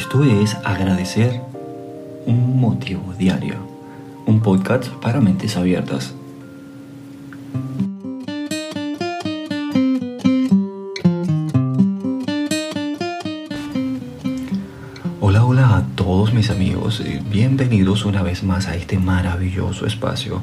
Esto es Agradecer un motivo diario, un podcast para mentes abiertas. Hola, hola a todos mis amigos, bienvenidos una vez más a este maravilloso espacio.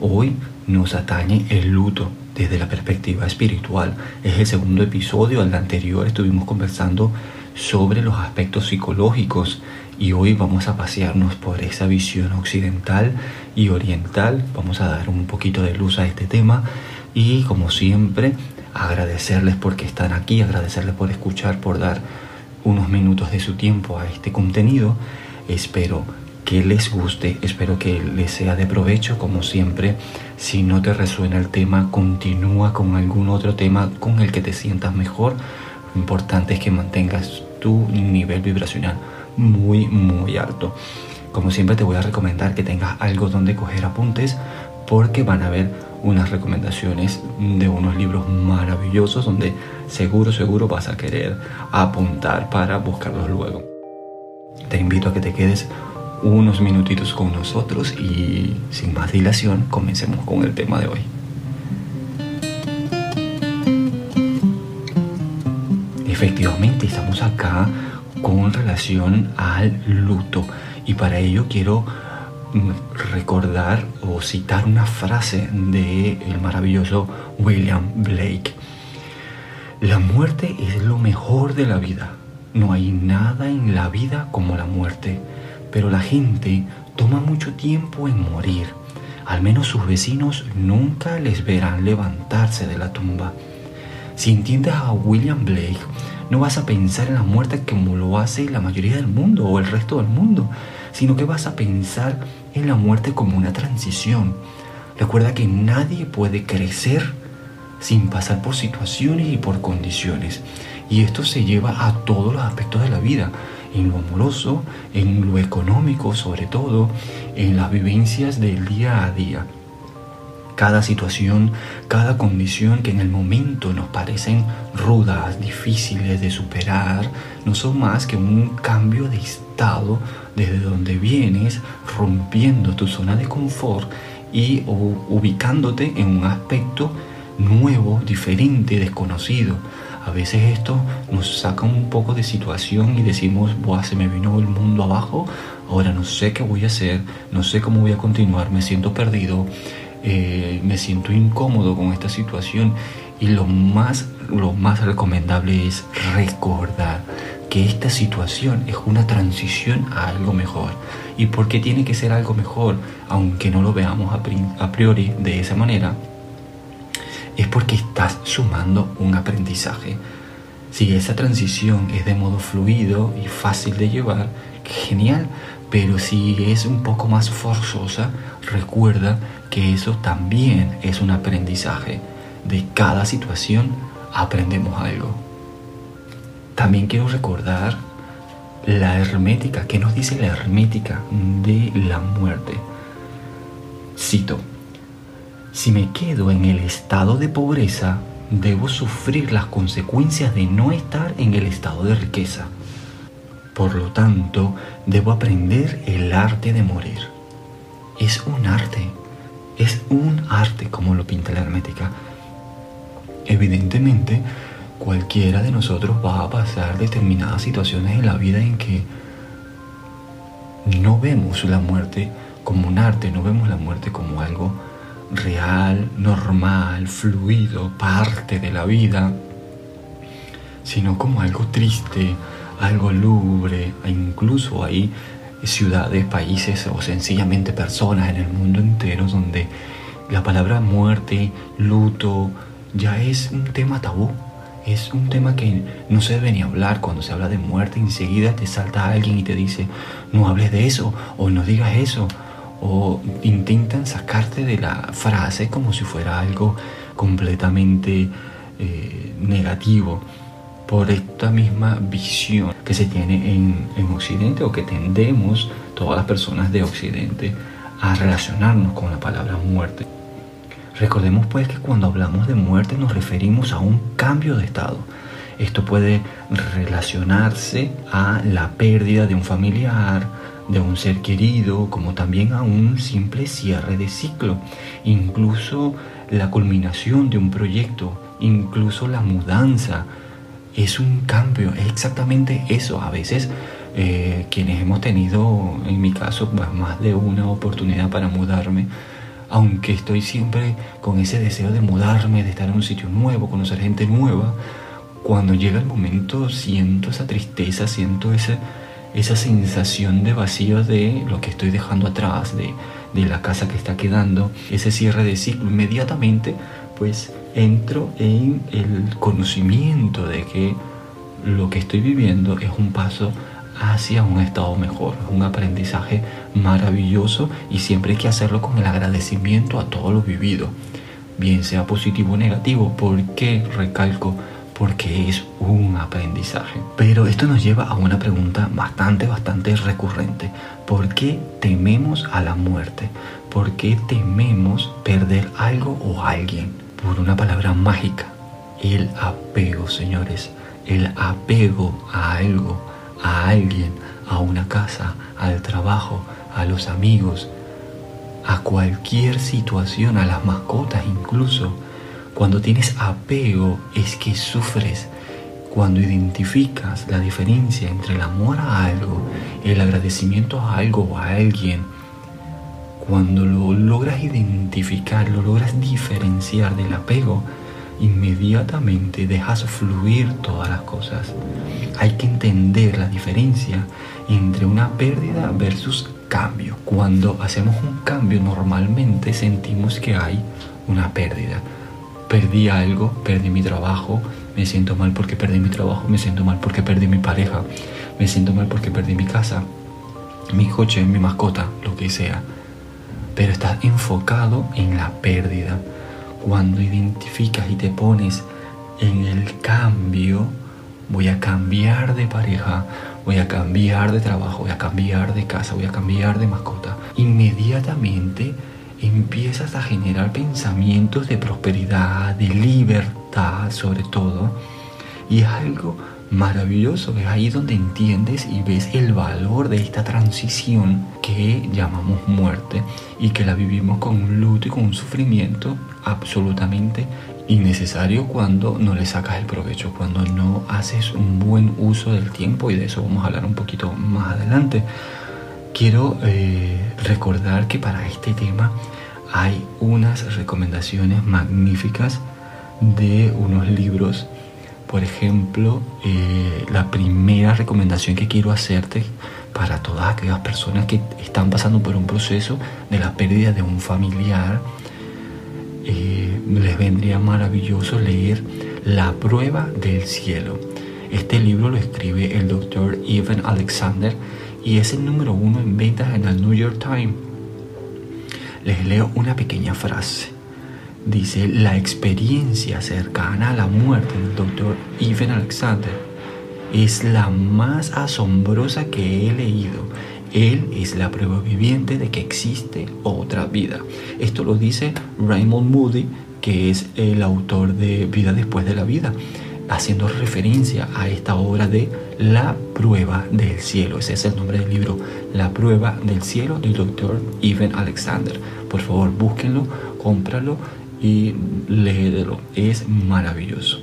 Hoy nos atañe el luto desde la perspectiva espiritual. Es el segundo episodio, al anterior estuvimos conversando sobre los aspectos psicológicos y hoy vamos a pasearnos por esa visión occidental y oriental. Vamos a dar un poquito de luz a este tema y como siempre agradecerles porque están aquí, agradecerles por escuchar, por dar unos minutos de su tiempo a este contenido. Espero que les guste, espero que les sea de provecho como siempre. Si no te resuena el tema, continúa con algún otro tema con el que te sientas mejor importante es que mantengas tu nivel vibracional muy, muy alto. Como siempre te voy a recomendar que tengas algo donde coger apuntes porque van a haber unas recomendaciones de unos libros maravillosos donde seguro, seguro vas a querer apuntar para buscarlos luego. Te invito a que te quedes unos minutitos con nosotros y sin más dilación comencemos con el tema de hoy. Efectivamente, estamos acá con relación al luto y para ello quiero mm, recordar o citar una frase de el maravilloso William Blake. La muerte es lo mejor de la vida. No hay nada en la vida como la muerte, pero la gente toma mucho tiempo en morir. Al menos sus vecinos nunca les verán levantarse de la tumba. Si entiendes a William Blake, no vas a pensar en la muerte como lo hace la mayoría del mundo o el resto del mundo, sino que vas a pensar en la muerte como una transición. Recuerda que nadie puede crecer sin pasar por situaciones y por condiciones. Y esto se lleva a todos los aspectos de la vida, en lo amoroso, en lo económico sobre todo, en las vivencias del día a día cada situación, cada condición que en el momento nos parecen rudas, difíciles de superar, no son más que un cambio de estado desde donde vienes, rompiendo tu zona de confort y ubicándote en un aspecto nuevo, diferente, desconocido. A veces esto nos saca un poco de situación y decimos, Buah, se me vino el mundo abajo, ahora no sé qué voy a hacer, no sé cómo voy a continuar, me siento perdido, eh, me siento incómodo con esta situación y lo más, lo más recomendable es recordar que esta situación es una transición a algo mejor. ¿Y por qué tiene que ser algo mejor? Aunque no lo veamos a priori de esa manera, es porque estás sumando un aprendizaje. Si esa transición es de modo fluido y fácil de llevar, genial, pero si es un poco más forzosa, recuerda que eso también es un aprendizaje. De cada situación aprendemos algo. También quiero recordar la hermética, ¿qué nos dice la hermética de la muerte? Cito, si me quedo en el estado de pobreza, debo sufrir las consecuencias de no estar en el estado de riqueza. Por lo tanto, debo aprender el arte de morir. Es un arte es un arte como lo pinta la hermética. Evidentemente, cualquiera de nosotros va a pasar determinadas situaciones en la vida en que no vemos la muerte como un arte, no vemos la muerte como algo real, normal, fluido, parte de la vida, sino como algo triste, algo lúgubre, incluso ahí ciudades, países o sencillamente personas en el mundo entero donde la palabra muerte, luto, ya es un tema tabú. Es un tema que no se debe ni hablar. Cuando se habla de muerte, enseguida te salta alguien y te dice, no hables de eso, o no digas eso, o intentan sacarte de la frase como si fuera algo completamente eh, negativo por esta misma visión que se tiene en, en Occidente o que tendemos todas las personas de Occidente a relacionarnos con la palabra muerte. Recordemos pues que cuando hablamos de muerte nos referimos a un cambio de estado. Esto puede relacionarse a la pérdida de un familiar, de un ser querido, como también a un simple cierre de ciclo, incluso la culminación de un proyecto, incluso la mudanza. Es un cambio, es exactamente eso. A veces eh, quienes hemos tenido, en mi caso, pues, más de una oportunidad para mudarme, aunque estoy siempre con ese deseo de mudarme, de estar en un sitio nuevo, conocer gente nueva, cuando llega el momento siento esa tristeza, siento ese, esa sensación de vacío de lo que estoy dejando atrás, de, de la casa que está quedando, ese cierre de ciclo, inmediatamente pues entro en el conocimiento de que lo que estoy viviendo es un paso hacia un estado mejor, un aprendizaje maravilloso y siempre hay que hacerlo con el agradecimiento a todo lo vivido, bien sea positivo o negativo. ¿Por qué recalco? porque es un aprendizaje. Pero esto nos lleva a una pregunta bastante, bastante recurrente. ¿Por qué tememos a la muerte? ¿Por qué tememos perder algo o alguien? Por una palabra mágica, el apego, señores. El apego a algo, a alguien, a una casa, al trabajo, a los amigos, a cualquier situación, a las mascotas incluso cuando tienes apego es que sufres. Cuando identificas la diferencia entre el amor a algo, el agradecimiento a algo o a alguien, cuando lo logras identificar, lo logras diferenciar del apego, inmediatamente dejas fluir todas las cosas. Hay que entender la diferencia entre una pérdida versus cambio. Cuando hacemos un cambio normalmente sentimos que hay una pérdida perdí algo, perdí mi trabajo, me siento mal porque perdí mi trabajo, me siento mal porque perdí mi pareja, me siento mal porque perdí mi casa, mi coche, mi mascota, lo que sea. Pero estás enfocado en la pérdida. Cuando identificas y te pones en el cambio, voy a cambiar de pareja, voy a cambiar de trabajo, voy a cambiar de casa, voy a cambiar de mascota, inmediatamente empiezas a generar pensamientos de prosperidad, de libertad sobre todo. Y es algo maravilloso, es ahí donde entiendes y ves el valor de esta transición que llamamos muerte y que la vivimos con un luto y con un sufrimiento absolutamente innecesario cuando no le sacas el provecho, cuando no haces un buen uso del tiempo y de eso vamos a hablar un poquito más adelante. Quiero eh, recordar que para este tema hay unas recomendaciones magníficas de unos libros. Por ejemplo, eh, la primera recomendación que quiero hacerte para todas aquellas personas que están pasando por un proceso de la pérdida de un familiar, eh, les vendría maravilloso leer La prueba del cielo. Este libro lo escribe el doctor Evan Alexander y es el número uno en ventas en el New York Times les leo una pequeña frase. Dice, la experiencia cercana a la muerte del doctor Ivan Alexander es la más asombrosa que he leído. Él es la prueba viviente de que existe otra vida. Esto lo dice Raymond Moody, que es el autor de Vida después de la vida haciendo referencia a esta obra de La prueba del cielo. Ese es el nombre del libro, La prueba del cielo del doctor Ivan Alexander. Por favor, búsquenlo, cómpralo y. Es maravilloso.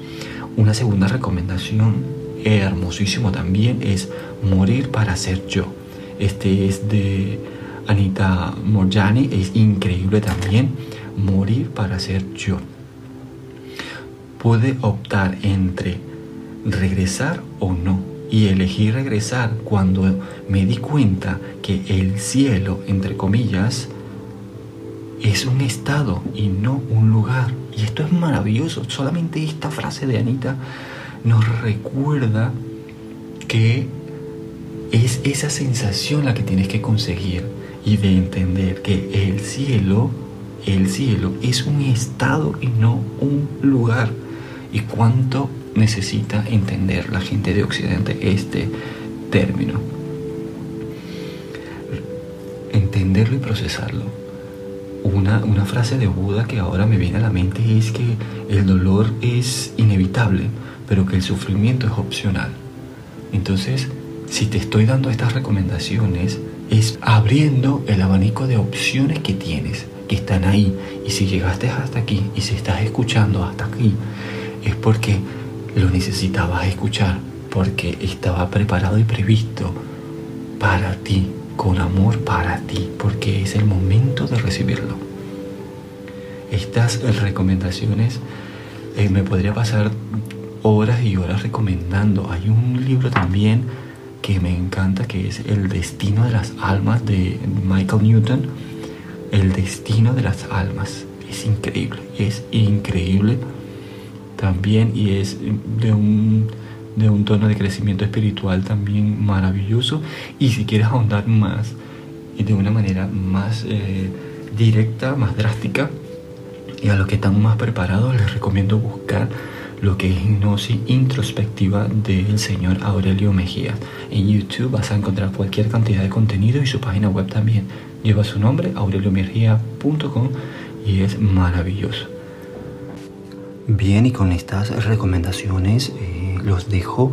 Una segunda recomendación hermosísimo también es Morir para ser yo. Este es de Anita Morjani, es increíble también. Morir para ser yo pude optar entre regresar o no. Y elegí regresar cuando me di cuenta que el cielo, entre comillas, es un estado y no un lugar. Y esto es maravilloso. Solamente esta frase de Anita nos recuerda que es esa sensación la que tienes que conseguir y de entender que el cielo, el cielo es un estado y no un lugar y cuánto necesita entender la gente de Occidente este término. Entenderlo y procesarlo. Una, una frase de Buda que ahora me viene a la mente es que el dolor es inevitable, pero que el sufrimiento es opcional. Entonces, si te estoy dando estas recomendaciones, es abriendo el abanico de opciones que tienes, que están ahí. Y si llegaste hasta aquí y si estás escuchando hasta aquí, es porque lo necesitabas escuchar, porque estaba preparado y previsto para ti, con amor para ti, porque es el momento de recibirlo. Estas recomendaciones eh, me podría pasar horas y horas recomendando. Hay un libro también que me encanta que es El destino de las almas de Michael Newton. El destino de las almas. Es increíble, es increíble también y es de un, de un tono de crecimiento espiritual también maravilloso. Y si quieres ahondar más y de una manera más eh, directa, más drástica, y a los que están más preparados les recomiendo buscar lo que es hipnosis introspectiva del señor Aurelio Mejía. En YouTube vas a encontrar cualquier cantidad de contenido y su página web también lleva su nombre, aureliomejía.com y es maravilloso. Bien, y con estas recomendaciones eh, los dejo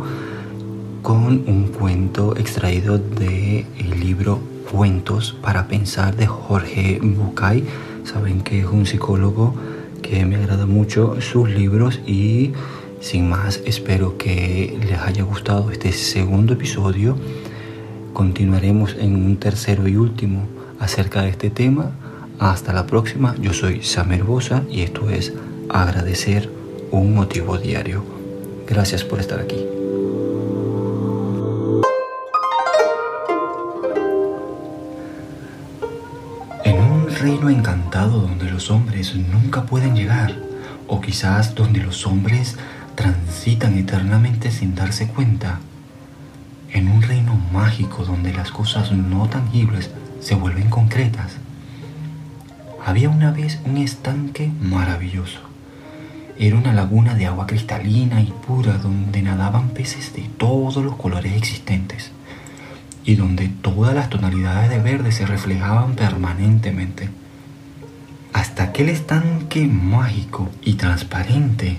con un cuento extraído del libro Cuentos para Pensar de Jorge Bucay. Saben que es un psicólogo que me agrada mucho sus libros y sin más espero que les haya gustado este segundo episodio. Continuaremos en un tercero y último acerca de este tema. Hasta la próxima, yo soy Samer Bosa y esto es Agradecer un motivo diario. Gracias por estar aquí. reino encantado donde los hombres nunca pueden llegar, o quizás donde los hombres transitan eternamente sin darse cuenta. En un reino mágico donde las cosas no tangibles se vuelven concretas. Había una vez un estanque maravilloso. Era una laguna de agua cristalina y pura donde nadaban peces de todos los colores existentes y donde todas las tonalidades de verde se reflejaban permanentemente. Hasta aquel estanque mágico y transparente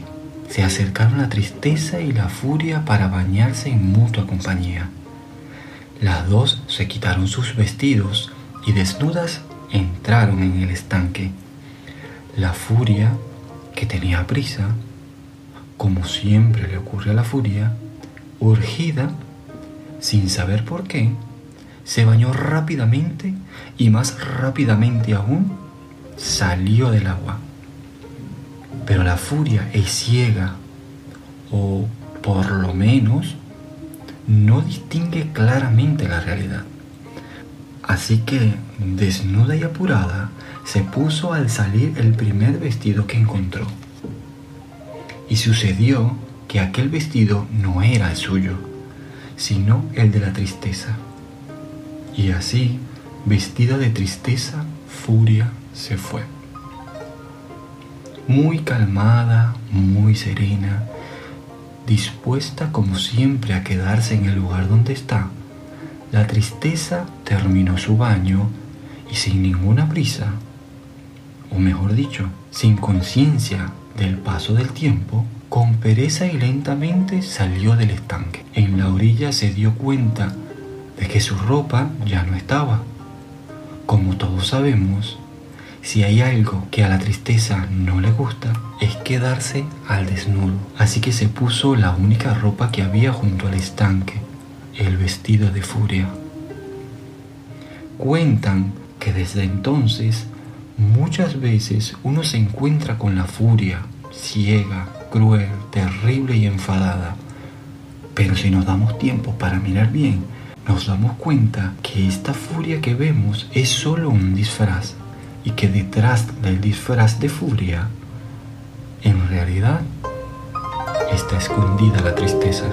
se acercaron la tristeza y la furia para bañarse en mutua compañía. Las dos se quitaron sus vestidos y desnudas entraron en el estanque. La furia, que tenía prisa, como siempre le ocurre a la furia, urgida sin saber por qué, se bañó rápidamente y más rápidamente aún salió del agua. Pero la furia es ciega o por lo menos no distingue claramente la realidad. Así que, desnuda y apurada, se puso al salir el primer vestido que encontró. Y sucedió que aquel vestido no era el suyo sino el de la tristeza. Y así, vestida de tristeza, furia se fue. Muy calmada, muy serena, dispuesta como siempre a quedarse en el lugar donde está, la tristeza terminó su baño y sin ninguna prisa, o mejor dicho, sin conciencia del paso del tiempo, con pereza y lentamente salió del estanque. En la orilla se dio cuenta de que su ropa ya no estaba. Como todos sabemos, si hay algo que a la tristeza no le gusta, es quedarse al desnudo. Así que se puso la única ropa que había junto al estanque, el vestido de furia. Cuentan que desde entonces muchas veces uno se encuentra con la furia ciega, cruel, terrible y enfadada. Pero si nos damos tiempo para mirar bien, nos damos cuenta que esta furia que vemos es solo un disfraz y que detrás del disfraz de furia, en realidad, está escondida la tristeza.